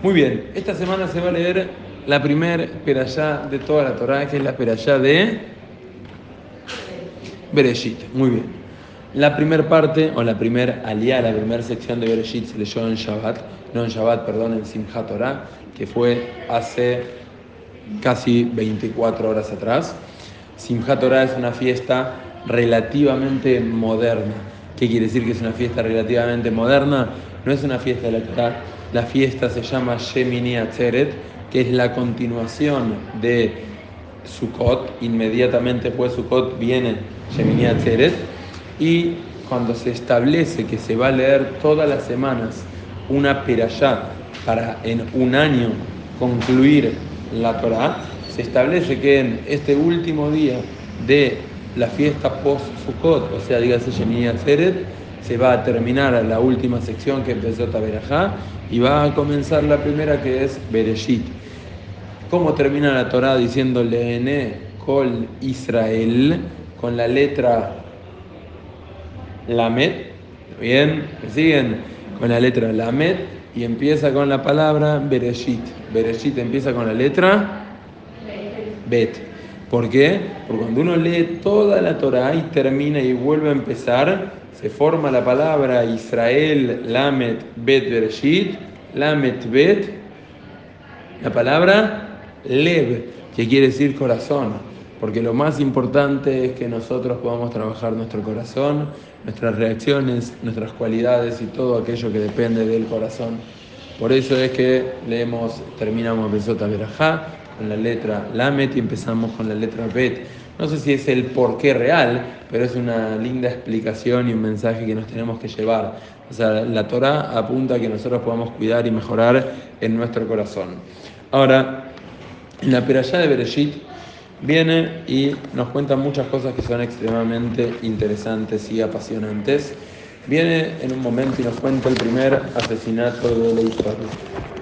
Muy bien, esta semana se va a leer la primer perashá de toda la Torá, que es la perashá de Bereshit. Muy bien. La primera parte, o la primera aliá, la primera sección de Bereshit se leyó en Shabbat, no en Shabbat, perdón, en Simchat Torah, que fue hace casi 24 horas atrás. Simchat Torah es una fiesta relativamente moderna. ¿Qué quiere decir que es una fiesta relativamente moderna? No es una fiesta de la Torah. La fiesta se llama Shemini Atzeret, que es la continuación de Sukkot. Inmediatamente después de Sukkot viene Shemini Atzeret. Y cuando se establece que se va a leer todas las semanas una perashá para en un año concluir la Torah, se establece que en este último día de la fiesta post-Sukkot, o sea, dígase Shemini Atzeret, se va a terminar la última sección que empezó Taberajá y va a comenzar la primera que es Bereshit. ¿Cómo termina la Torah diciéndole Ene Kol Israel con la letra Lamed? ¿Bien? ¿Me siguen? Con la letra Lamed y empieza con la palabra Bereshit. Bereshit empieza con la letra Bet. ¿Por qué? Porque cuando uno lee toda la Torah y termina y vuelve a empezar, se forma la palabra Israel, Lamet, Bet, Bereshit, Lamet, Bet, la palabra Lev, que quiere decir corazón. Porque lo más importante es que nosotros podamos trabajar nuestro corazón, nuestras reacciones, nuestras cualidades y todo aquello que depende del corazón. Por eso es que leemos, terminamos Besota Berajá con la letra Lamet y empezamos con la letra Bet. No sé si es el porqué real, pero es una linda explicación y un mensaje que nos tenemos que llevar. O sea, la Torah apunta a que nosotros podamos cuidar y mejorar en nuestro corazón. Ahora, en la Perashá de Bereshit viene y nos cuenta muchas cosas que son extremadamente interesantes y apasionantes. Viene en un momento y nos cuenta el primer asesinato de la historia.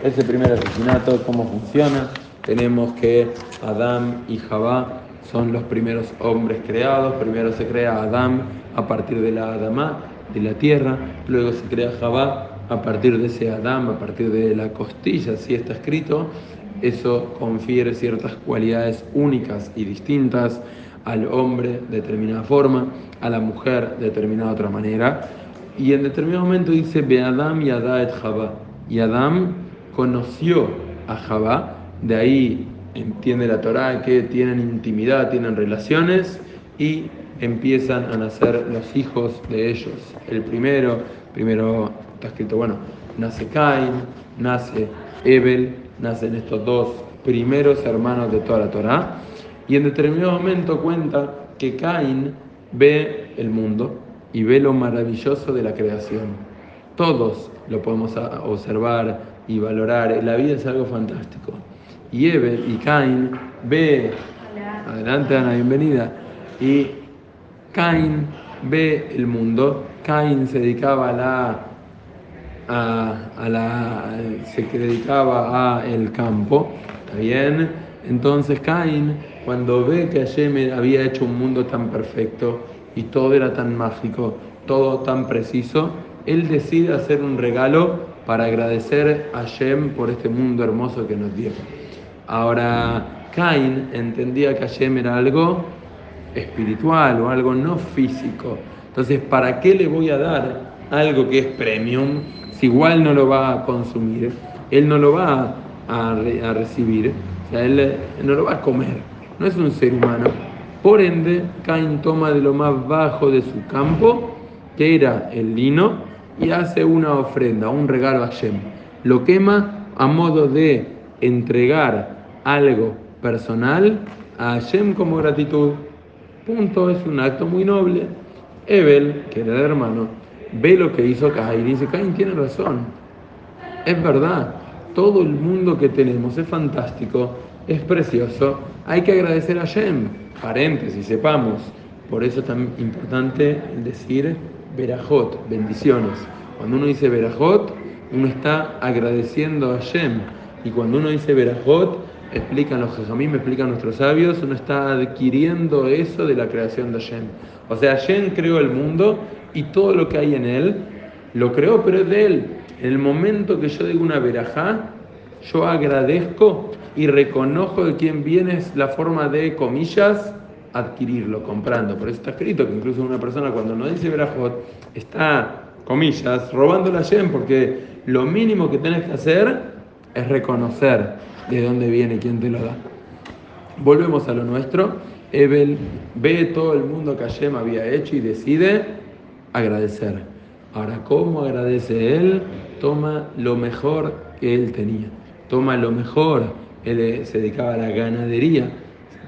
Ese primer asesinato, cómo funciona. Tenemos que Adán y Jabá son los primeros hombres creados. Primero se crea Adán a partir de la Adamá, de la tierra. Luego se crea Jabá a partir de ese Adán, a partir de la costilla, así está escrito. Eso confiere ciertas cualidades únicas y distintas al hombre de determinada forma, a la mujer de determinada otra manera. Y en determinado momento dice, Be Adam y Adá et Jabá. Y Adán conoció a Jabá, de ahí entiende la Torá que tienen intimidad, tienen relaciones y empiezan a nacer los hijos de ellos. El primero, primero está escrito, bueno, nace Cain, nace Ebel, nacen estos dos primeros hermanos de toda la Torá. Y en determinado momento cuenta que Cain ve el mundo y ve lo maravilloso de la creación. Todos lo podemos observar y valorar. La vida es algo fantástico y Ebel y Cain ve, adelante Ana, bienvenida, y Cain ve el mundo, Cain se dedicaba a la, a, la, se dedicaba a el campo, ¿está bien? Entonces Cain, cuando ve que Hashem había hecho un mundo tan perfecto y todo era tan mágico, todo tan preciso, él decide hacer un regalo para agradecer a Hashem por este mundo hermoso que nos dio. Ahora, Cain entendía que Hashem era algo espiritual o algo no físico. Entonces, ¿para qué le voy a dar algo que es premium si igual no lo va a consumir? Él no lo va a, recibir, o sea, él no lo va a comer. No es un ser humano. Por ende, Cain toma de lo más bajo de su campo, que era el lino, y hace una ofrenda, un regalo a Hashem. Lo quema a modo de entregar algo personal a Hashem como gratitud. Punto, es un acto muy noble. Ebel, que era el hermano, ve lo que hizo Cain y dice, Cain tiene razón. Es verdad, todo el mundo que tenemos es fantástico, es precioso. Hay que agradecer a Hashem. Paréntesis, sepamos. Por eso es tan importante decir Berajot, bendiciones. Cuando uno dice Berajot, uno está agradeciendo a Hashem. Y cuando uno dice Berajot, explican los me explican nuestros sabios, uno está adquiriendo eso de la creación de Hashem. O sea, Hashem creó el mundo y todo lo que hay en él lo creó, pero es de él. En el momento que yo digo una verajá, Yo agradezco y reconozco de quién viene la forma de, comillas, adquirirlo, comprando. Por eso está escrito que incluso una persona cuando no dice Berajot está, comillas, robando la Shem, porque lo mínimo que tienes que hacer es reconocer de dónde viene quién te lo da. Volvemos a lo nuestro. Ebel ve todo el mundo que Hashem había hecho y decide agradecer. Ahora, ¿cómo agradece él? Toma lo mejor que él tenía. Toma lo mejor. Él eh, se dedicaba a la ganadería.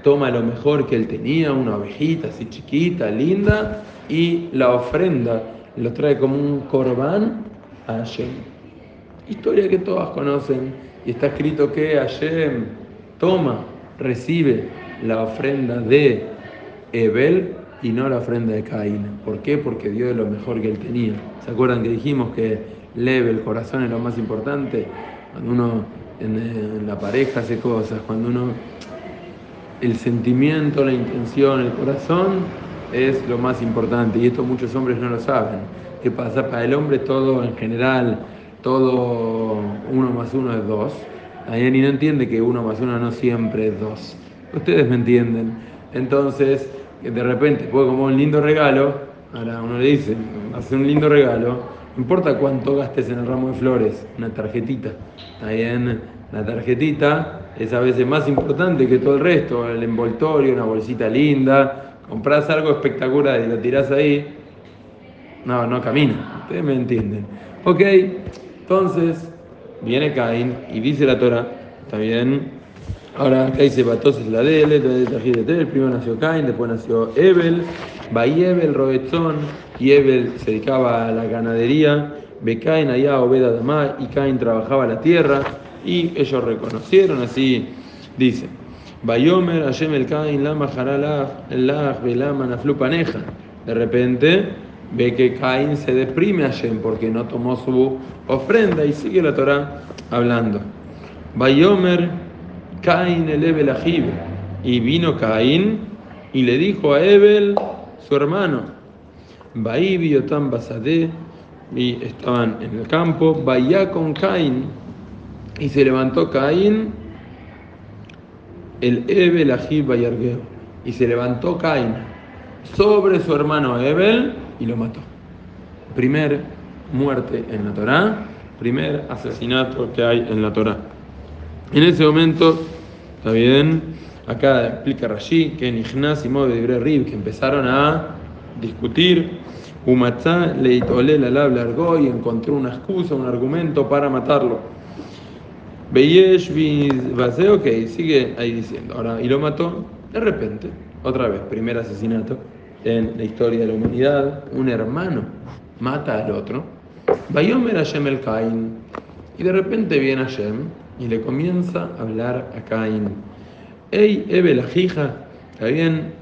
Toma lo mejor que él tenía, una ovejita así chiquita, linda, y la ofrenda lo trae como un corbán a Hashem. Historia que todas conocen. Y está escrito que Hashem toma, recibe la ofrenda de Ebel y no la ofrenda de Caín. ¿Por qué? Porque dio de lo mejor que él tenía. ¿Se acuerdan que dijimos que leve el corazón es lo más importante? Cuando uno en, la pareja hace cosas, cuando uno el sentimiento, la intención, el corazón es lo más importante y esto muchos hombres no lo saben. ¿Qué pasa? Para el hombre todo en general, todo uno más uno es dos. Ahí no entiende que uno más uno no siempre es dos. Ustedes me entienden. Entonces, de repente puedo como un lindo regalo, ahora uno le dice, hace un lindo regalo, no importa cuánto gastes en el ramo de flores, una tarjetita. Está bien, la tarjetita es a veces más importante que todo el resto, el envoltorio, una bolsita linda, compras algo espectacular y lo tirás ahí, no, no camina. Ustedes me entienden. Ok, entonces viene Caín y dice la Torah, está bien, Ahora acá dice Batos es la de él, el primero nació Cain, después nació Ebel, Ebel, Robetzón, y Ebel se dedicaba a la ganadería, Becain allá Obeda Damá, y Cain trabajaba la tierra, y ellos reconocieron, así dice. Bayomer, Hashem el Cain, Lama Haralach, Belama Naflu Paneja. De repente ve que Cain se deprime a Hashem porque no tomó su ofrenda y sigue la Torah hablando. Bayomer, Caín el Ebel. Y vino Caín y le dijo a Ebel, su hermano, Baí Yotam Basadé, y estaban en el campo, vaya con Caín, y se levantó Caín, el Ebel Ajib y se levantó Caín sobre su hermano Ebel y lo mató. Primer muerte en la Torá, primer asesinato que hay en la Torá. En ese momento, ¿está bien? Acá explica Rashi que en Ignaz y de Rib, que empezaron a discutir, Umatzá le tolé la labla y encontró una excusa, un argumento para matarlo. Beyesh Baseo, ok, sigue ahí diciendo. Ahora, y lo mató de repente, otra vez, primer asesinato en la historia de la humanidad. Un hermano mata al otro. Bayomer Hashem el Cain. Y de repente viene Hashem y le comienza a hablar a Caín. Ey, Ebe la hija, ¿está bien?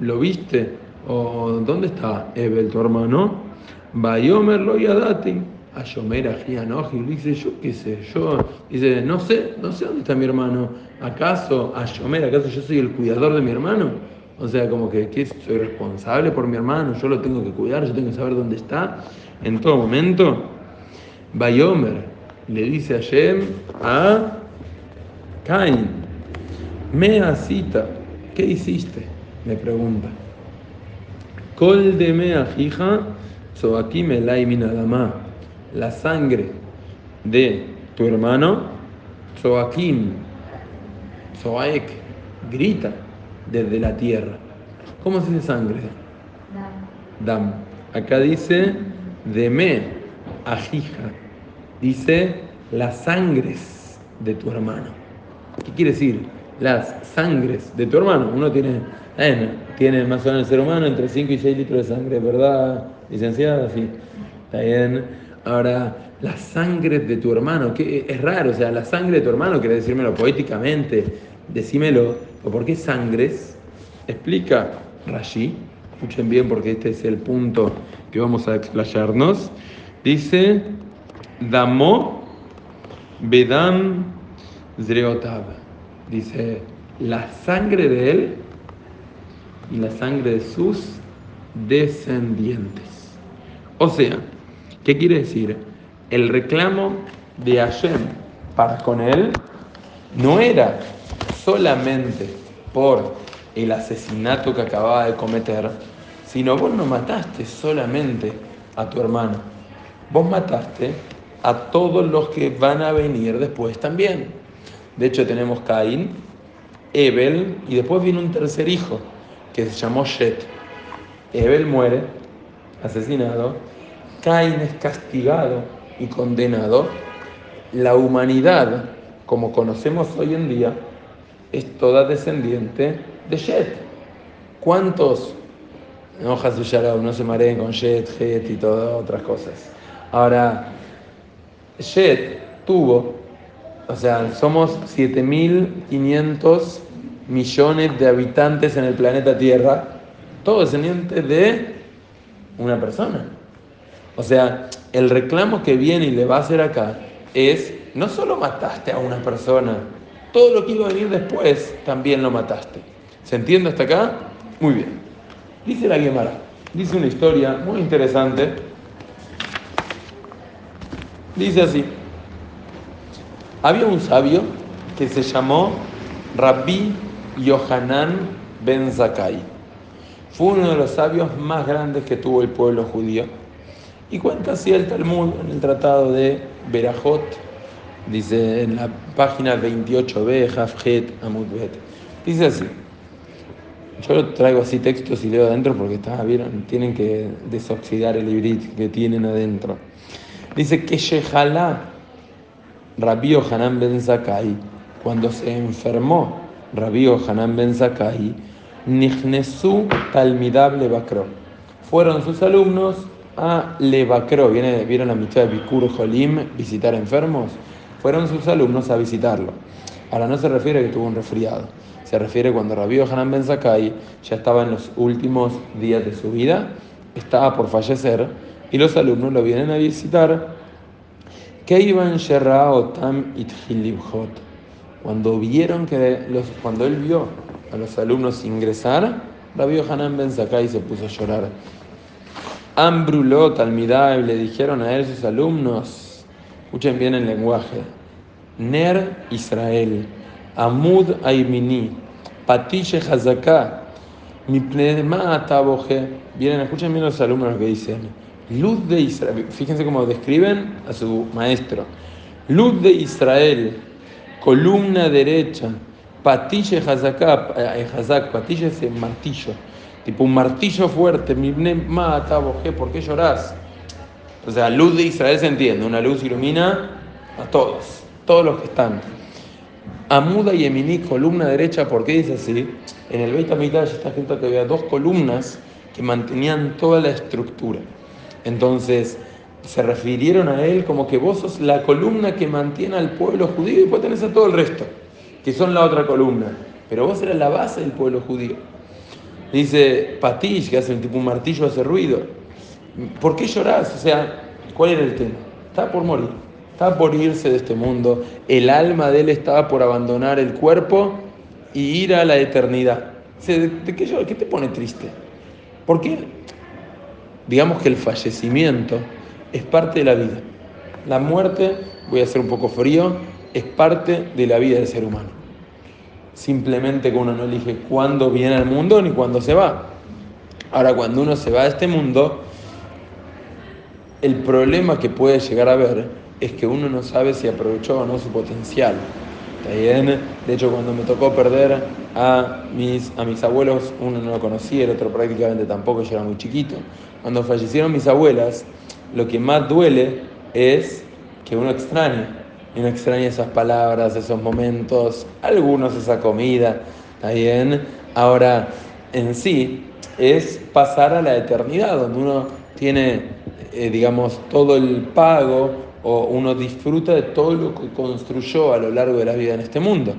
¿Lo viste? ¿O dónde está Ebel, tu hermano? Bayomer lo yadati. A Yomer y dice, yo qué sé, yo, dice, no sé, no sé dónde está mi hermano. ¿Acaso, a Yomer, acaso yo soy el cuidador de mi hermano? O sea, como que, soy responsable por mi hermano, yo lo tengo que cuidar, yo tengo que saber dónde está en todo momento. Bayomer, le dice a Shem a Cain, mea cita, ¿qué hiciste? Me pregunta. Col de mea hija, aquí me minadama, la sangre de tu hermano, Soakim, Soaek, grita desde la tierra. ¿Cómo se dice sangre? Dam. Acá dice de me, ajija dice las sangres de tu hermano. ¿Qué quiere decir? Las sangres de tu hermano. Uno tiene, tiene más o menos el ser humano entre 5 y 6 litros de sangre, ¿verdad, licenciada? Sí, está bien. Ahora, las sangres de tu hermano, que es raro, o sea, la sangre de tu hermano, quiere decírmelo poéticamente, decímelo, ¿o por qué sangres? Explica Rashi, escuchen bien porque este es el punto que vamos a explayarnos. Dice, Damo Bedam Zreotab. Dice, la sangre de él y la sangre de sus descendientes. O sea, ¿qué quiere decir? El reclamo de Hashem para con él no era solamente por el asesinato que acababa de cometer, sino vos no mataste solamente a tu hermano, vos mataste a todos los que van a venir después también. De hecho tenemos Caín, Ebel y después viene un tercer hijo que se llamó Shet. Ebel muere, asesinado, Caín es castigado y condenado. La humanidad, como conocemos hoy en día, es toda descendiente de Shet. ¿Cuántos? No, no se mareen con Shet, Het y todas otras cosas. Ahora, Shet tuvo, o sea, somos 7.500 millones de habitantes en el planeta Tierra, todo descendiente de una persona. O sea, el reclamo que viene y le va a hacer acá es, no solo mataste a una persona, todo lo que iba a venir después también lo mataste. ¿Se entiende hasta acá? Muy bien. Dice la Guemara, dice una historia muy interesante. Dice así, había un sabio que se llamó Rabbi Yohanan ben Zakai. Fue uno de los sabios más grandes que tuvo el pueblo judío. Y cuenta así el Talmud en el tratado de Berajot, dice en la página 28b, Hafjet Amudbet. Dice así. Yo traigo así textos y leo adentro porque está, ¿vieron? tienen que desoxidar el hibrid que tienen adentro. Dice que Shehalá, Rabbi Hanan ben Zakai, cuando se enfermó Rabbi Hanan ben Zakai, Nihnesu Talmidab Levakro. Fueron sus alumnos a Levakro. ¿Vieron la mitad de Bikur Jolim, visitar enfermos? Fueron sus alumnos a visitarlo. Ahora no se refiere a que tuvo un resfriado. Se refiere cuando Rabbi Hanan ben Zakai ya estaba en los últimos días de su vida, estaba por fallecer y los alumnos lo vienen a visitar. Cuando vieron que los, cuando él vio a los alumnos ingresar, Rabbi Hanan ben Zakai se puso a llorar. Ambrulot, Talmidai, le dijeron a él sus alumnos, escuchen bien el lenguaje, Ner Israel, Amud Aimini, Patiche Hazaká, mi pneuma Vienen, escuchen bien los alumnos que dicen, luz de Israel, fíjense cómo describen a su maestro, luz de Israel, columna derecha, Patille Hazak, eh, Hazak, patille es martillo, tipo un martillo fuerte, mi mata, ¿por qué llorás? O sea, luz de Israel se entiende, una luz ilumina a todos, todos los que están. Amuda y Emini, columna derecha, ¿por qué dice así? En el Beit HaMikdash está escrito que había dos columnas que mantenían toda la estructura. Entonces, se refirieron a él como que vos sos la columna que mantiene al pueblo judío y después tenés a todo el resto que son la otra columna. Pero vos eras la base del pueblo judío. Dice Patish, que hace un tipo un martillo, hace ruido. ¿Por qué llorás? O sea, ¿cuál era el tema? Estaba por morir, estaba por irse de este mundo. El alma de él estaba por abandonar el cuerpo y ir a la eternidad. ¿De, qué, qué te pone triste? Porque digamos que el fallecimiento es parte de la vida. La muerte, voy a ser un poco frío, es parte de la vida del ser humano simplemente que uno no elige cuándo viene al mundo ni cuándo se va. Ahora, cuando uno se va de este mundo, el problema que puede llegar a haber es que uno no sabe si aprovechó o no su potencial. bien? De hecho, cuando me tocó perder a mis, a mis abuelos, uno no lo conocía, el otro prácticamente tampoco, yo era muy chiquito. Cuando fallecieron mis abuelas, lo que más duele es que uno extraña y no extraña esas palabras, esos momentos, algunos esa comida, ¿está bien? Ahora, en sí, es pasar a la eternidad, donde uno tiene, eh, digamos, todo el pago o uno disfruta de todo lo que construyó a lo largo de la vida en este mundo.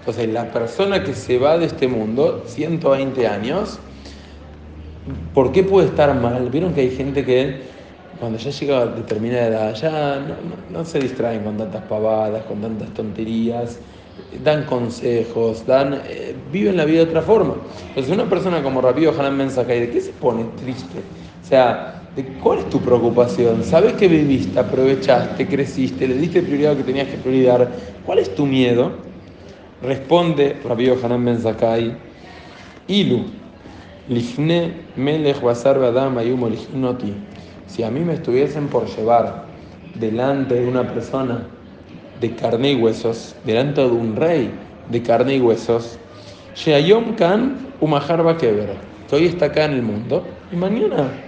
Entonces, la persona que se va de este mundo, 120 años, ¿por qué puede estar mal? Vieron que hay gente que cuando ya llega a determinada edad, ya no, se distraen con tantas pavadas, con tantas tonterías, dan consejos, dan, eh, viven la vida de otra forma. Entonces, una persona como Rabí Hanan Mensakai, ¿de qué se pone triste? O sea, ¿De ¿Cuál es tu preocupación? ¿Sabes que viviste, aprovechaste, creciste, le diste prioridad a lo que tenías que priorizar? ¿Cuál es tu miedo? Responde Rabbi Hanan Ben Zakai, Ilu, Lifne Melech Basar Badam Ayumo Si a mí me estuviesen por llevar delante de una persona de carne y huesos, delante de un rey de carne y huesos, Sheayom Kan Umahar Bakeber, que hoy está acá en el mundo y mañana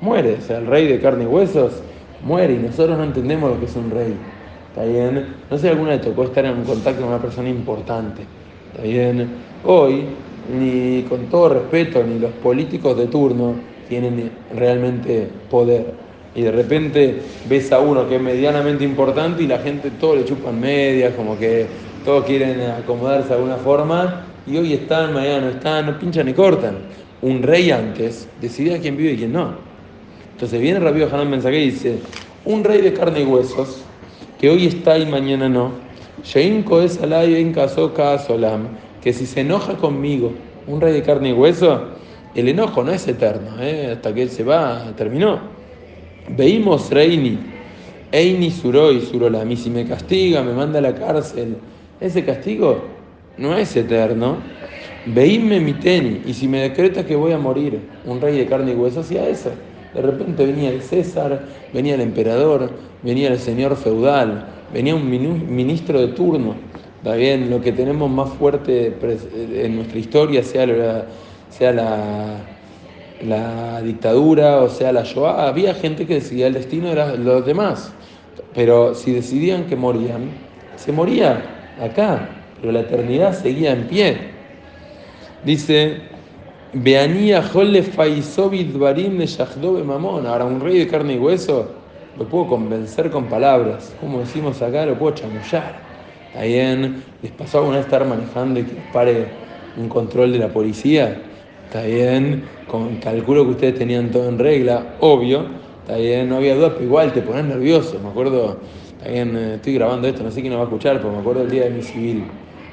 muere. O sea, el rey de carne y huesos muere y nosotros no entendemos lo que es un rey. ¿Está bien? No sé si alguna le tocó estar en contacto con una persona importante. ¿Está bien? Hoy, ni con todo respeto, ni los políticos de turno tienen realmente poder. Y de repente ves a uno que es medianamente importante y la gente todo le chupan medias, como que todos quieren acomodarse de alguna forma y hoy están, mañana no están, no pinchan ni cortan. Un rey antes decidía quién vive y quién no. Entonces viene Rabbi Hanan Mensaje y dice, un rey de carne y huesos, que hoy está y mañana no, es en Solam, que si se enoja conmigo, un rey de carne y hueso, el enojo no es eterno, ¿eh? hasta que él se va, terminó. Veimos Reini, Eini Suroi, Surolam, y si me castiga, me manda a la cárcel, ese castigo no es eterno. Veíme mi teni, y si me decreta que voy a morir, un rey de carne y hueso hacía eso. De repente venía el César, venía el emperador, venía el señor feudal, venía un ministro de turno. Está bien, lo que tenemos más fuerte en nuestra historia, sea la, sea la, dictadura o sea la Shoah, había gente que decidía el destino de los demás. Pero si decidían que morían, se moría acá, pero la eternidad seguía en pie. Dice, Ahora, un rey de carne y hueso lo puedo convencer con palabras. Como decimos acá, lo puedo chamullar. Está bien, les pasó alguna vez estar manejando y que pare un control de la policía. Está bien, con, calculo que ustedes tenían todo en regla, obvio. Está bien, no había duda, pero igual te pones nervioso. Me acuerdo eh, estoy grabando esto, no sé quién lo va a escuchar, pero me acuerdo el día de mi civil.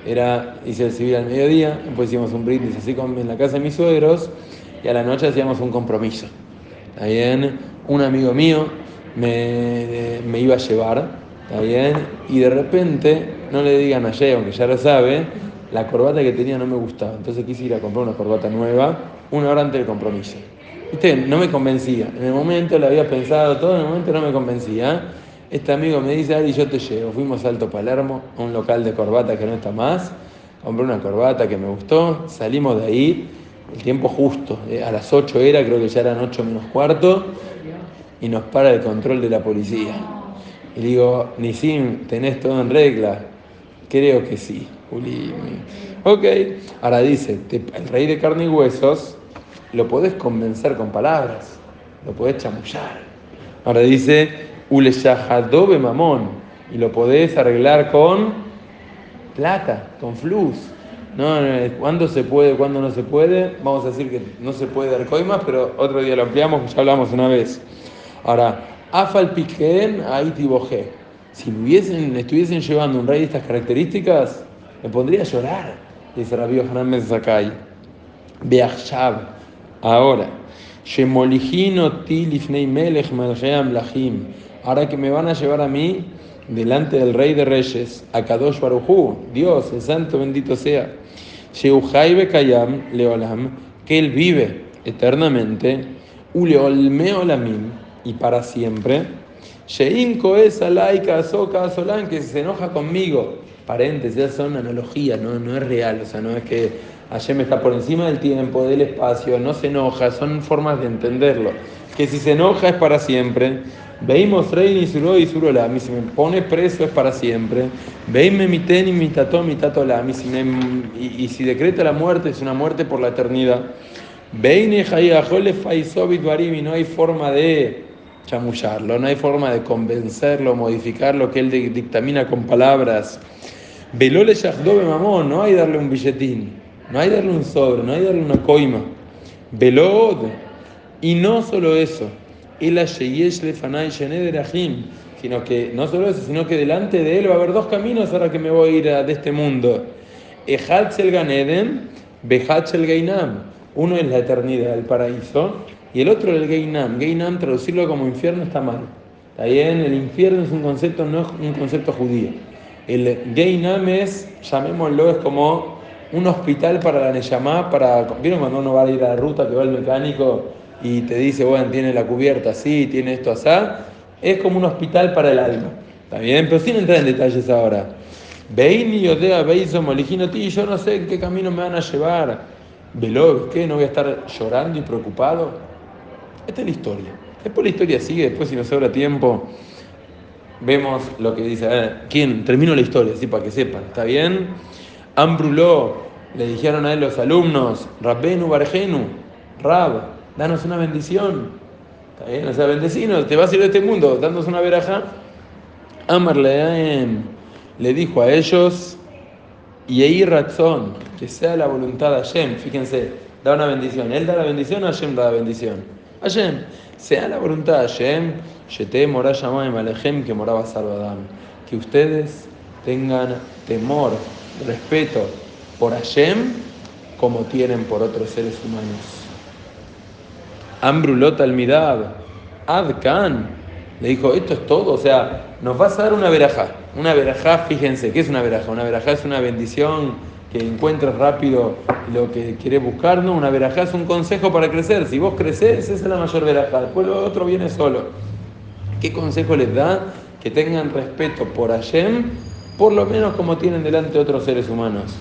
Era, hice el civil al mediodía, después hicimos un brindis así en la casa de mis suegros y a la noche hacíamos un compromiso. ¿Está bien? Un amigo mío me, me iba a llevar, ¿está bien? Y de repente, no le digan a Jay, aunque ya lo sabe, la corbata que tenía no me gustaba. Entonces quise ir a comprar una corbata nueva una hora antes del compromiso. ¿Viste? No me convencía. En el momento lo había pensado todo, en el momento no me convencía. Este amigo me dice, Ari, yo te llevo. Fuimos a Alto Palermo, a un local de corbata que no está más. Compré una corbata que me gustó. Salimos de ahí, el tiempo justo. Eh, a las 8 era, creo que ya eran 8 menos cuarto. Y nos para el control de la policía. Y digo, Nisim, ¿tenés todo en regla? Creo que sí, Juli. Ok. Ahora dice, el rey de carne y huesos lo podés convencer con palabras. Lo podés chamullar. Ahora dice, Uleshahadobe mamón. Y lo podés arreglar con plata, con flus. No, ¿Cuándo se puede, cuándo no se puede? Vamos a decir que no se puede dar coimas, pero otro día lo ampliamos, ya hablamos una vez. Ahora, Afal Piquen. Si hubiesen, estuviesen llevando un rey de estas características, me pondría a llorar, dice Rabbi Hanan Zakai. Beachshab, ahora. Shemolijino tilifnei melech lachim ahora que me van a llevar a mí delante del Rey de Reyes, a Kadosh Dios, el Santo bendito sea, Sheuhai Kayam Leolam, que Él vive eternamente, Uleolmeolamim, y para siempre, Sheim Koes Alaika Soka Solan, que se enoja conmigo. Paréntesis, son analogías, no, no es real, o sea, no es que me está por encima del tiempo, del espacio, no se enoja, son formas de entenderlo. Que si se enoja es para siempre, Veimos rey y suro y surola. si me pone preso es para siempre. Veime mi ten y mi tato, mi tato la. Y, y si decreta la muerte es una muerte por la eternidad. Veine jole faisobit barim y no hay forma de chamullarlo, no hay forma de convencerlo, modificar lo que él dictamina con palabras. Velole yachdobe mamón, no hay darle un billetín, no hay darle un sobre, no hay darle una coima. Velod. Y no solo eso sino que no solo eso, sino que delante de él va a haber dos caminos ahora que me voy a ir de este mundo. Ganeden, Gainam. Uno es la eternidad, el paraíso, Y el otro el Geinam. Geinam, traducirlo como infierno está mal. Está el infierno es un concepto, no es un concepto judío. El Geinam es, llamémoslo, es como un hospital para la Neyamá, para, ¿vieron cuando uno va a ir a la ruta que va el mecánico y te dice, bueno, tiene la cubierta así, tiene esto así? Es como un hospital para el alma. ¿Está bien? Pero sin entrar en detalles ahora. Veini Odea Beiso ti, yo no sé qué camino me van a llevar. Veló, ¿qué? ¿No voy a estar llorando y preocupado? Esta es la historia. Después la historia sigue, después si nos sobra tiempo, vemos lo que dice. A ¿quién? Termino la historia, así para que sepan. ¿Está bien? Ambruló, le dijeron a él los alumnos, Rabbenu Bargenu, Rab, danos una bendición. ¿Está bien? O sea, bendecinos, te vas a ir de este mundo, dándonos una veraja. Amar le dijo a ellos, y razón, que sea la voluntad de Hashem, fíjense, da una bendición, él da la bendición, Hashem da la bendición. Hashem, sea la voluntad de Hashem, Shete Alejem, que moraba Salvadam, que ustedes tengan temor, respeto por Hashem como tienen por otros seres humanos. Ambrulot Almidab, Adkan, le dijo, esto es todo, o sea, nos vas a dar una verajá. Una verajá, fíjense, ¿qué es una verajá? Una verajá es una bendición que encuentres rápido lo que quieres buscar, ¿no? Una verajá es un consejo para crecer. Si vos creces, esa es la mayor verajá. Después lo otro viene solo. ¿Qué consejo les da? Que tengan respeto por Hashem, por lo menos como tienen delante de otros seres humanos.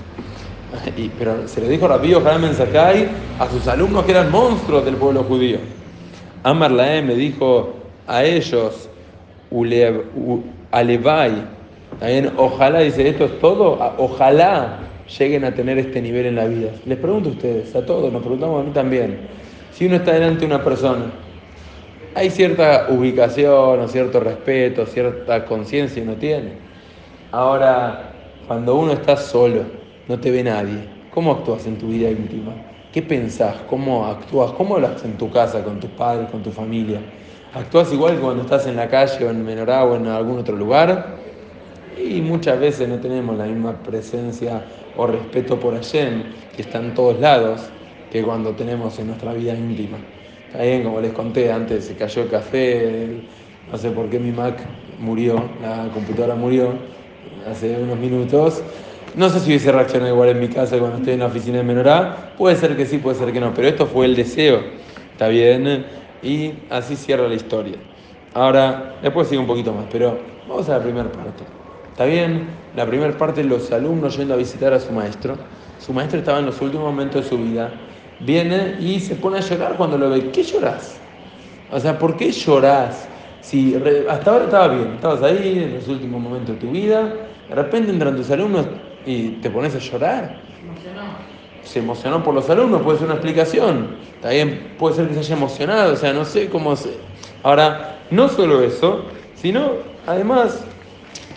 Y, pero se le dijo Rabío Haram Sakai a sus alumnos que eran monstruos del pueblo judío. Amar Laem le dijo a ellos, también ojalá, dice, esto es todo, ojalá lleguen a tener este nivel en la vida. Les pregunto a ustedes, a todos, nos preguntamos a mí también, si uno está delante de una persona, hay cierta ubicación o cierto respeto, cierta conciencia uno tiene. Ahora, cuando uno está solo, no te ve nadie, ¿cómo actúas en tu vida íntima? ¿Qué pensás? ¿Cómo actúas? ¿Cómo haces en tu casa, con tus padres, con tu familia? actúas igual que cuando estás en la calle o en Menorá o en algún otro lugar. Y muchas veces no tenemos la misma presencia o respeto por Hashem, que está en todos lados, que cuando tenemos en nuestra vida íntima. Está como les conté antes, se cayó el café, no sé por qué mi Mac murió, la computadora murió hace unos minutos. No sé si hubiese reaccionado igual en mi casa cuando estoy en la oficina de Menorá. Puede ser que sí, puede ser que no, pero esto fue el deseo. Está bien y así cierra la historia. Ahora, después sigue un poquito más, pero vamos a la primera parte. ¿Está bien? La primera parte, los alumnos yendo a visitar a su maestro. Su maestro estaba en los últimos momentos de su vida. Viene y se pone a llorar cuando lo ve. ¿Qué lloras? O sea, ¿por qué lloras? Si hasta ahora estaba bien, estabas ahí en los últimos momentos de tu vida, de repente entran tus alumnos y te pones a llorar se emocionó por los alumnos, puede ser una explicación. También puede ser que se haya emocionado, o sea, no sé cómo se... Ahora, no solo eso, sino además,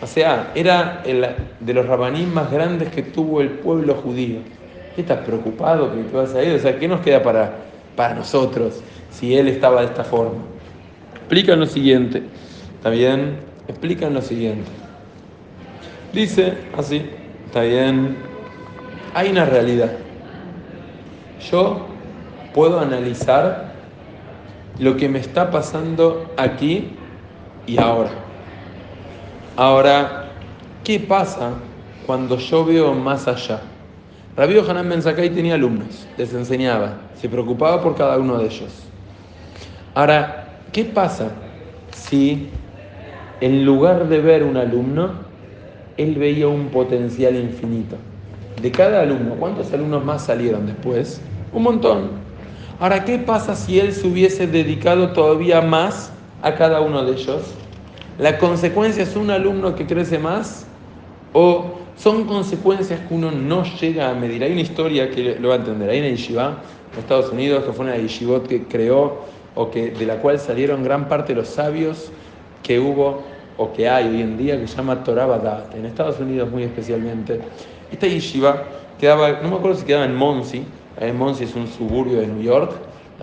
o sea, era el, de los rabanín más grandes que tuvo el pueblo judío. ¿Qué estás preocupado que te vas a ir? O sea, ¿qué nos queda para, para nosotros si él estaba de esta forma? Explican lo siguiente, ¿está bien? Explican lo siguiente. Dice así, está bien, hay una realidad yo puedo analizar lo que me está pasando aquí y ahora. Ahora, ¿qué pasa cuando yo veo más allá? Rabbi Hanan Ben tenía alumnos, les enseñaba, se preocupaba por cada uno de ellos. Ahora, ¿qué pasa si en lugar de ver un alumno, él veía un potencial infinito? De cada alumno, ¿cuántos alumnos más salieron después? Un montón. Ahora, ¿qué pasa si él se hubiese dedicado todavía más a cada uno de ellos? ¿La consecuencia es un alumno que crece más? ¿O son consecuencias que uno no llega a medir? Hay una historia que lo va a entender. Hay una yeshiva en Estados Unidos que fue una yeshivot que creó o que, de la cual salieron gran parte de los sabios que hubo o que hay hoy en día que se llama Torah Badat, en Estados Unidos muy especialmente. Esta yeshiva quedaba, no me acuerdo si quedaba en Monsi, en Monsi es un suburbio de New York,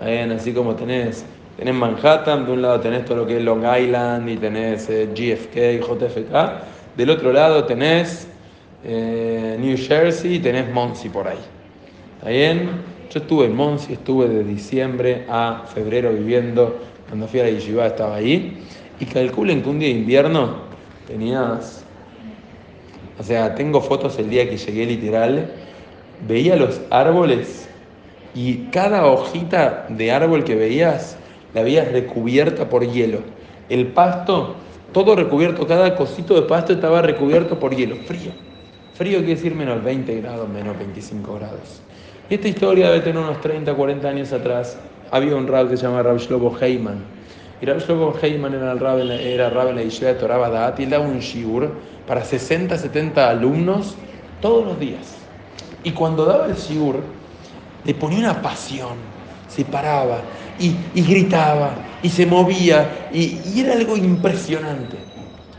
así como tenés, tenés Manhattan, de un lado tenés todo lo que es Long Island y tenés eh, GFK, JFK, del otro lado tenés eh, New Jersey y tenés Monsi por ahí. ¿Está bien? Yo estuve en Monsi, estuve de diciembre a febrero viviendo, cuando fui a la Yeshiva estaba ahí, y calculen que un día de invierno tenías, o sea, tengo fotos el día que llegué literal, veía los árboles y cada hojita de árbol que veías la veías recubierta por hielo. El pasto, todo recubierto, cada cosito de pasto estaba recubierto por hielo, frío. Frío quiere decir menos 20 grados, menos 25 grados. Y esta historia debe tener unos 30, 40 años atrás. Había un rab que se llama Rab Shlomo Heyman. Y Rab Shlomo Heyman era rab, era rab en la Yeshiva de Torah Badat y él daba un shiur para 60, 70 alumnos todos los días. Y cuando daba el shiur, le ponía una pasión, se paraba y, y gritaba y se movía y, y era algo impresionante.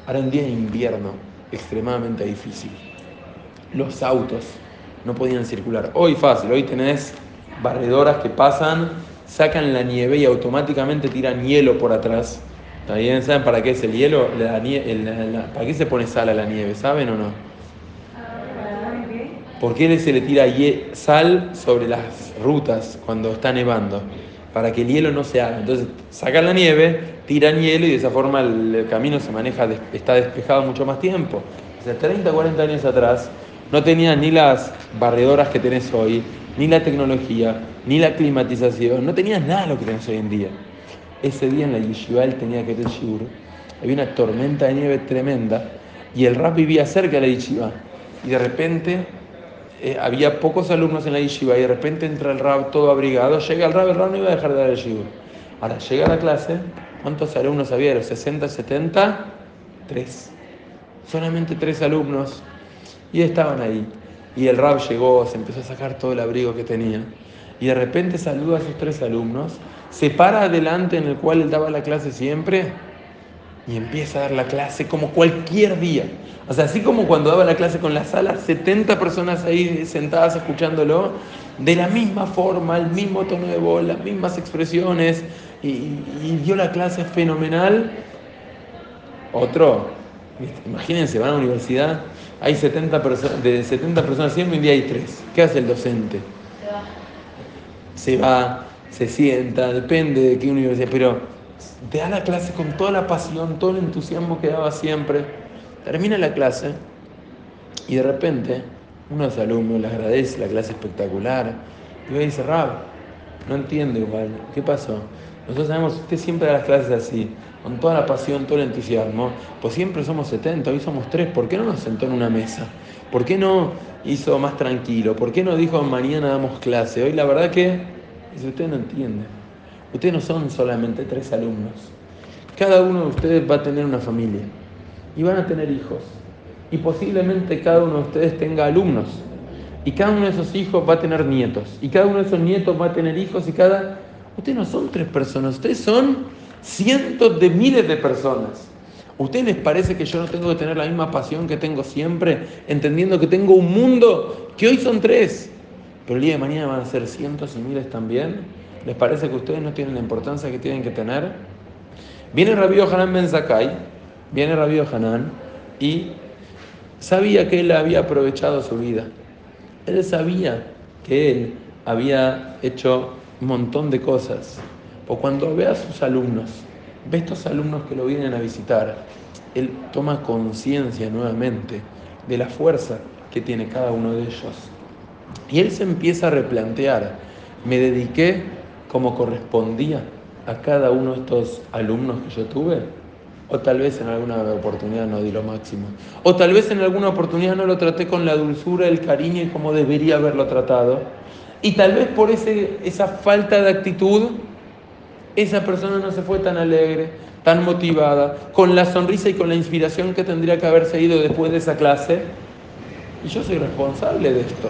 Ahora un día de invierno extremadamente difícil. Los autos no podían circular. Hoy fácil, hoy tenés barredoras que pasan, sacan la nieve y automáticamente tiran hielo por atrás. ¿Está bien? ¿Saben para qué es el hielo? ¿Para qué se pone sal a la nieve? ¿Saben o no? ¿Por qué se le tira sal sobre las rutas cuando está nevando? Para que el hielo no se haga. Entonces sacan la nieve, tiran hielo y de esa forma el camino se maneja, está despejado mucho más tiempo. O sea, 30, 40 años atrás no tenías ni las barredoras que tenés hoy, ni la tecnología, ni la climatización, no tenías nada de lo que tenés hoy en día. Ese día en la yeshiva él tenía que ir shiur, había una tormenta de nieve tremenda y el rap vivía cerca de la yeshiva y de repente eh, había pocos alumnos en la yeshiva y de repente entra el rap todo abrigado, llega el rap, el rap no iba a dejar de dar el shiur. Ahora llega la clase, ¿cuántos alumnos había? ¿Los 60, 70? Tres. Solamente tres alumnos y estaban ahí. Y el rab llegó, se empezó a sacar todo el abrigo que tenía. Y de repente saluda a sus tres alumnos, se para adelante en el cual él daba la clase siempre y empieza a dar la clase como cualquier día. O sea, así como cuando daba la clase con la sala, 70 personas ahí sentadas escuchándolo, de la misma forma, el mismo tono de voz, las mismas expresiones, y, dio la clase fenomenal. Otro, imagínense, van a la universidad, hay 70 personas, de 70 personas siempre un día hay tres. ¿Qué hace el docente? Se va, se sienta, depende de qué universidad, pero te da la clase con toda la pasión, todo el entusiasmo que daba siempre. Termina la clase y de repente uno de los alumnos le agradece la clase espectacular y me dice, Rab, no entiendo igual, ¿qué pasó? Nosotros sabemos, usted siempre da las clases así, con toda la pasión, todo el entusiasmo, pues siempre somos 70, hoy somos 3, ¿por qué no nos sentó en una mesa? ¿Por qué no hizo más tranquilo? ¿Por qué no dijo mañana damos clase? Hoy la verdad que, si usted no entiende, ustedes no son solamente tres alumnos, cada uno de ustedes va a tener una familia y van a tener hijos. Y posiblemente cada uno de ustedes tenga alumnos. Y cada uno de esos hijos va a tener nietos. Y cada uno de esos nietos va a tener hijos y cada Ustedes no son tres personas, ustedes son cientos de miles de personas. ustedes les parece que yo no tengo que tener la misma pasión que tengo siempre, entendiendo que tengo un mundo que hoy son tres, pero el día de mañana van a ser cientos y miles también? ¿Les parece que ustedes no tienen la importancia que tienen que tener? Viene Rabío Hanan Ben Zakai, viene Rabío Hanan y sabía que él había aprovechado su vida. Él sabía que él había hecho un montón de cosas. O cuando ve a sus alumnos, ve a estos alumnos que lo vienen a visitar, él toma conciencia nuevamente de la fuerza que tiene cada uno de ellos. Y él se empieza a replantear, me dediqué como correspondía a cada uno de estos alumnos que yo tuve, o tal vez en alguna oportunidad no di lo máximo, o tal vez en alguna oportunidad no lo traté con la dulzura, el cariño y como debería haberlo tratado. Y tal vez por ese, esa falta de actitud, esa persona no se fue tan alegre, tan motivada, con la sonrisa y con la inspiración que tendría que haberse ido después de esa clase. Y yo soy responsable de esto.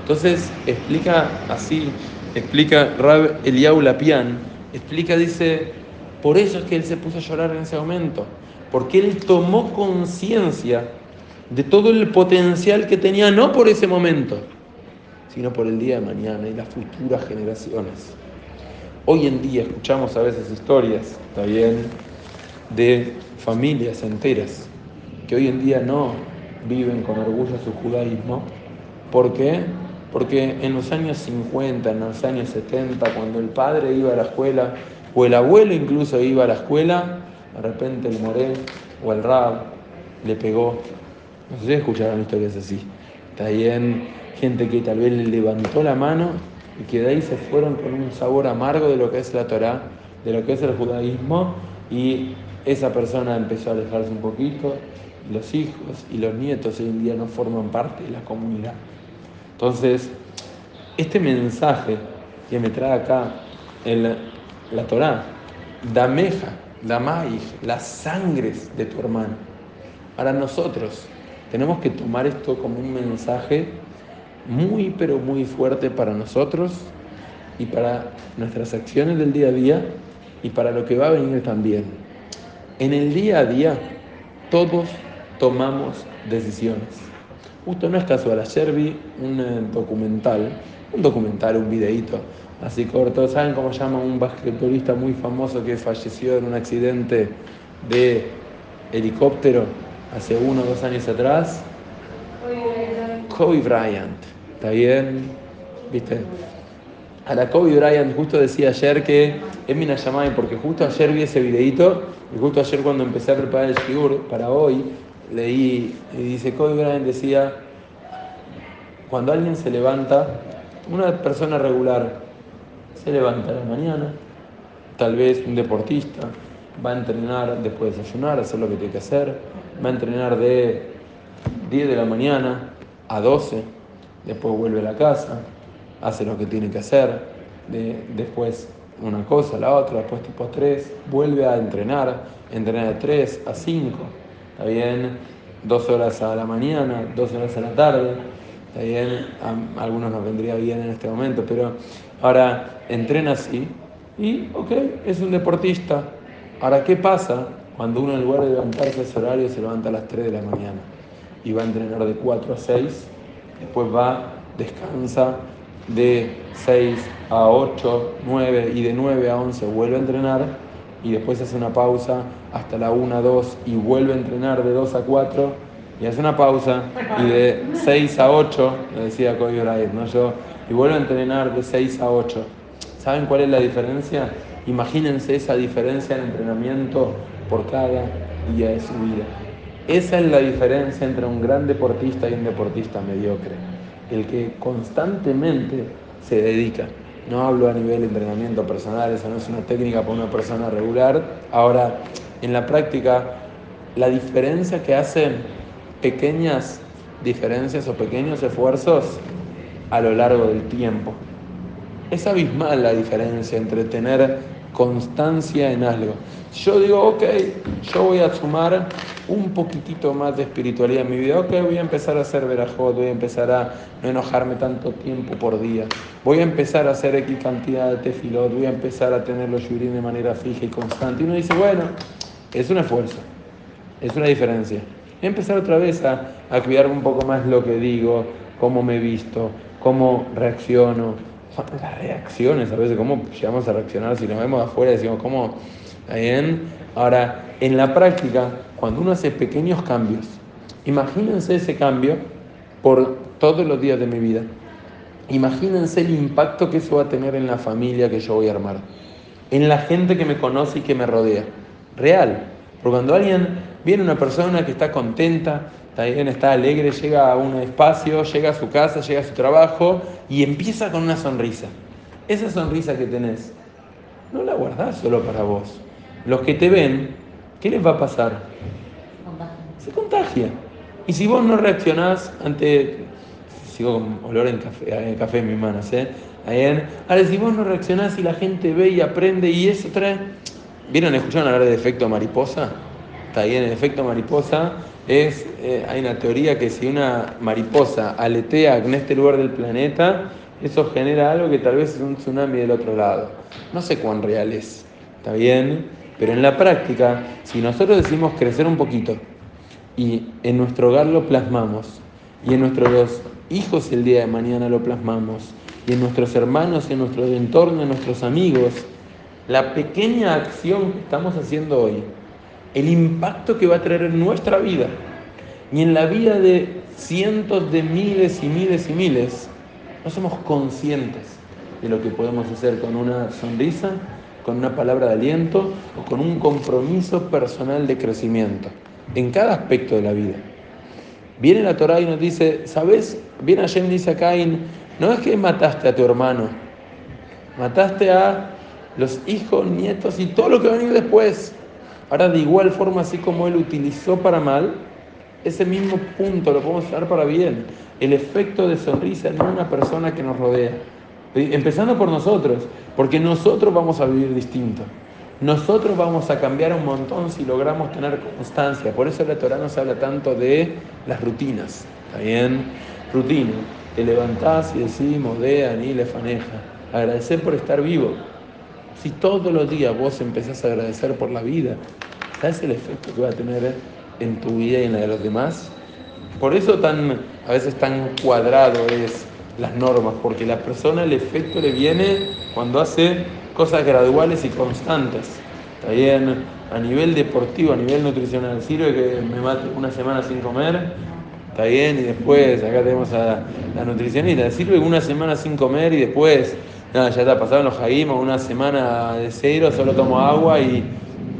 Entonces explica así, explica Rab Eliau Lapian, explica, dice, por eso es que él se puso a llorar en ese momento, porque él tomó conciencia de todo el potencial que tenía, no por ese momento, sino por el día de mañana y las futuras generaciones. Hoy en día escuchamos a veces historias, también, de familias enteras que hoy en día no viven con orgullo su judaísmo. ¿Por qué? Porque en los años 50, en los años 70, cuando el padre iba a la escuela, o el abuelo incluso iba a la escuela, de repente el moré o el rab le pegó. No sé si escucharon historias así. Está bien gente que tal vez le levantó la mano y que de ahí se fueron con un sabor amargo de lo que es la Torah, de lo que es el judaísmo, y esa persona empezó a alejarse un poquito, los hijos y los nietos hoy en día no forman parte de la comunidad. Entonces, este mensaje que me trae acá el, la Torah, dameja, damai, las sangres de tu hermano. Para nosotros tenemos que tomar esto como un mensaje muy, pero muy fuerte para nosotros y para nuestras acciones del día a día y para lo que va a venir también. En el día a día todos tomamos decisiones. Justo no es casual, ayer vi un eh, documental, un documental, un videíto así corto. ¿Saben cómo llama un basquetbolista muy famoso que falleció en un accidente de helicóptero hace uno o dos años atrás? Kobe Bryant. ¿Está bien? ¿Viste? A la Kobe Bryant justo decía ayer que es mi llamada porque justo ayer vi ese videito y justo ayer cuando empecé a preparar el shiur para hoy leí y dice Kobe Bryant decía cuando alguien se levanta una persona regular se levanta a la mañana tal vez un deportista va a entrenar después de desayunar hacer lo que tiene que hacer va a entrenar de 10 de la mañana a 12 después vuelve a la casa, hace lo que tiene que hacer, después una cosa, la otra, después tipo 3, vuelve a entrenar, entrena de 3 a 5, está bien, dos horas a la mañana, dos horas a la tarde, está bien, a, algunos nos vendría bien en este momento, pero ahora entrena así y, ok, es un deportista. Ahora, ¿qué pasa cuando uno en lugar de levantarse a ese horario se levanta a las 3 de la mañana y va a entrenar de 4 a 6? Después va, descansa de 6 a 8, 9 y de 9 a 11 vuelve a entrenar y después hace una pausa hasta la 1, 2 y vuelve a entrenar de 2 a 4 y hace una pausa y de 6 a 8, lo decía Cody Bryant, ¿no? Yo, y vuelve a entrenar de 6 a 8. ¿Saben cuál es la diferencia? Imagínense esa diferencia en entrenamiento por cada día de su vida. Esa es la diferencia entre un gran deportista y un deportista mediocre. El que constantemente se dedica. No hablo a nivel de entrenamiento personal, esa no es una técnica para una persona regular. Ahora, en la práctica, la diferencia que hacen pequeñas diferencias o pequeños esfuerzos a lo largo del tiempo. Es abismal la diferencia entre tener constancia en algo. Yo digo, ok, yo voy a sumar un poquitito más de espiritualidad en mi vida. Ok, voy a empezar a hacer verajot, voy a empezar a no enojarme tanto tiempo por día. Voy a empezar a hacer X cantidad de tefilot, voy a empezar a tener los yurim de manera fija y constante. Y uno dice, bueno, es un esfuerzo, es una diferencia. Voy a empezar otra vez a, a cuidar un poco más lo que digo, cómo me visto, cómo reacciono, las reacciones, a veces cómo llegamos a reaccionar si nos vemos afuera y decimos cómo... Bien. Ahora, en la práctica, cuando uno hace pequeños cambios, imagínense ese cambio por todos los días de mi vida. Imagínense el impacto que eso va a tener en la familia que yo voy a armar, en la gente que me conoce y que me rodea. Real. Porque cuando alguien viene una persona que está contenta, está está alegre, llega a un espacio, llega a su casa, llega a su trabajo y empieza con una sonrisa. Esa sonrisa que tenés, no la guardás solo para vos. Los que te ven, ¿qué les va a pasar? Se contagia. Y si vos no reaccionás ante. Sigo con olor en café, en, café en mis manos, ¿eh? Ahora, si vos no reaccionás y la gente ve y aprende y eso trae. ¿Vieron, escucharon hablar del efecto mariposa? Está bien, el efecto mariposa es, eh, hay una teoría que si una mariposa aletea en este lugar del planeta, eso genera algo que tal vez es un tsunami del otro lado. No sé cuán real es, ¿está bien? Pero en la práctica, si nosotros decimos crecer un poquito y en nuestro hogar lo plasmamos, y en nuestros hijos el día de mañana lo plasmamos, y en nuestros hermanos, y en nuestro entorno, en nuestros amigos, la pequeña acción que estamos haciendo hoy, el impacto que va a traer en nuestra vida y en la vida de cientos de miles y miles y miles, no somos conscientes de lo que podemos hacer con una sonrisa, con una palabra de aliento o con un compromiso personal de crecimiento en cada aspecto de la vida. Viene la Torah y nos dice, ¿sabes? Viene Hashem dice a Caín, no es que mataste a tu hermano, mataste a los hijos, nietos y todo lo que va a venir después. Ahora de igual forma, así como él utilizó para mal, ese mismo punto lo podemos usar para bien. El efecto de sonrisa en una persona que nos rodea. Empezando por nosotros, porque nosotros vamos a vivir distinto. Nosotros vamos a cambiar un montón si logramos tener constancia. Por eso la Torah nos habla tanto de las rutinas. ¿Está bien? Rutina. Te levantás y decís, modea, ni le faneja. Agradecer por estar vivo. Si todos los días vos empezás a agradecer por la vida, ¿sabes el efecto que va a tener en tu vida y en la de los demás? Por eso tan, a veces tan cuadrado es las normas, porque la persona el efecto le viene cuando hace cosas graduales y constantes. Está bien, a nivel deportivo, a nivel nutricional, sirve que me mate una semana sin comer, está bien, y después acá tenemos a la nutricionista, sirve una semana sin comer y después, nada, ya está, pasaron los jaguimos, una semana de cero, solo tomo agua y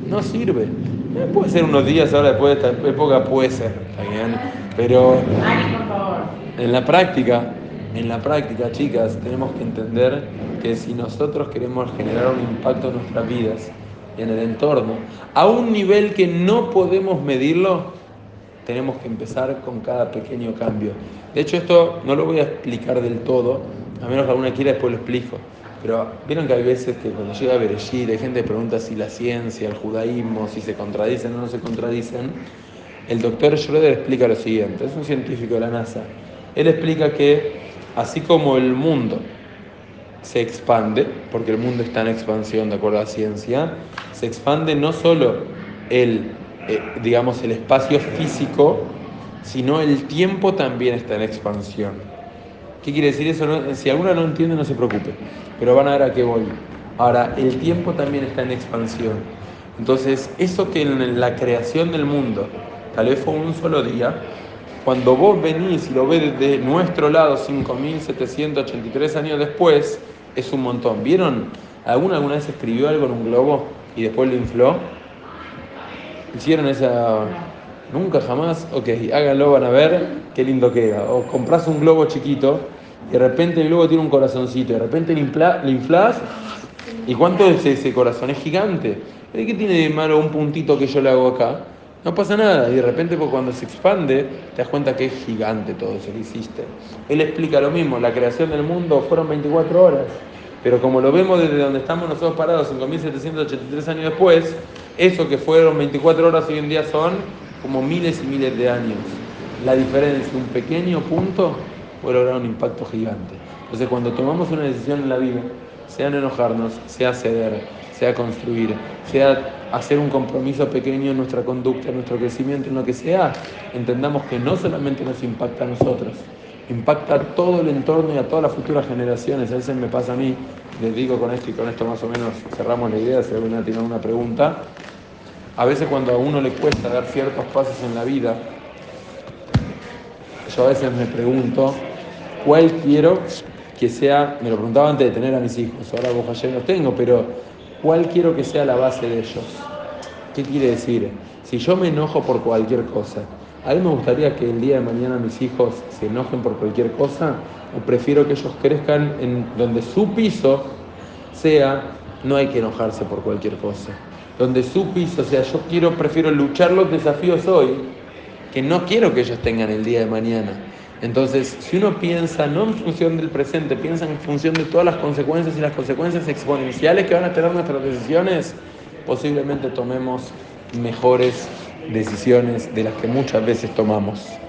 no sirve. Eh, puede ser unos días ahora después de esta época, puede ser, está bien, pero en la práctica en la práctica, chicas, tenemos que entender que si nosotros queremos generar un impacto en nuestras vidas y en el entorno, a un nivel que no podemos medirlo, tenemos que empezar con cada pequeño cambio. De hecho, esto no lo voy a explicar del todo, a menos que alguna quiera, después lo explico. Pero vieron que hay veces que cuando llega Bereshit hay gente que pregunta si la ciencia, el judaísmo, si se contradicen o no se contradicen. El doctor Schroeder explica lo siguiente, es un científico de la NASA. Él explica que así como el mundo se expande, porque el mundo está en expansión de acuerdo a la ciencia, se expande no solo el, eh, digamos, el espacio físico, sino el tiempo también está en expansión. ¿Qué quiere decir eso? si alguna no entiende, no se preocupe, pero van a ver a qué voy. Ahora, el tiempo también está en expansión. Entonces, eso que en la creación del mundo tal vez fue un solo día, cuando vos venís y lo ves desde nuestro lado 5.783 años después, es un montón. ¿Vieron? ¿Alguna alguna vez escribió algo en un globo y después lo infló? ¿Hicieron esa...? Nunca, jamás. Ok, háganlo, van a ver qué lindo queda. O compras un globo chiquito y de repente el globo tiene un corazoncito y de repente lo, inflas ¿Y cuánto es ese corazón? Es gigante. ¿Qué tiene de malo un puntito que yo le hago acá? No pasa nada, y de repente pues, cuando se expande te das cuenta que es gigante todo eso que hiciste. Él explica lo mismo, la creación del mundo fueron 24 horas, pero como lo vemos desde donde estamos nosotros parados 5.783 años después, eso que fueron 24 horas hoy en día son como miles y miles de años. La diferencia, un pequeño punto puede lograr un impacto gigante. Entonces cuando tomamos una decisión en la vida, sea enojarnos, sea ceder, sea construir, sea hacer un compromiso pequeño en nuestra conducta, en nuestro crecimiento, en lo que sea, entendamos que no solamente nos impacta a nosotros, impacta a todo el entorno y a todas las futuras generaciones. A veces me pasa a mí, les digo con esto y con esto más o menos cerramos la idea, si alguna tiene una pregunta. A veces cuando a uno le cuesta dar ciertos pasos en la vida, yo a veces me pregunto, ¿cuál quiero que sea, me lo preguntaba antes de tener a mis hijos, ahora vos ayer los tengo, pero ¿cuál quiero que sea la base de ellos? ¿Qué quiere decir? Si yo me enojo por cualquier cosa, ¿a mí me gustaría que el día de mañana mis hijos se enojen por cualquier cosa? ¿O prefiero que ellos crezcan en donde su piso sea, no hay que enojarse por cualquier cosa? Donde su piso sea, yo quiero, prefiero luchar los desafíos hoy, que no quiero que ellos tengan el día de mañana. Entonces, si uno piensa no en función del presente, piensa en función de todas las consecuencias y las consecuencias exponenciales que van a tener nuestras decisiones, posiblemente tomemos mejores decisiones de las que muchas veces tomamos.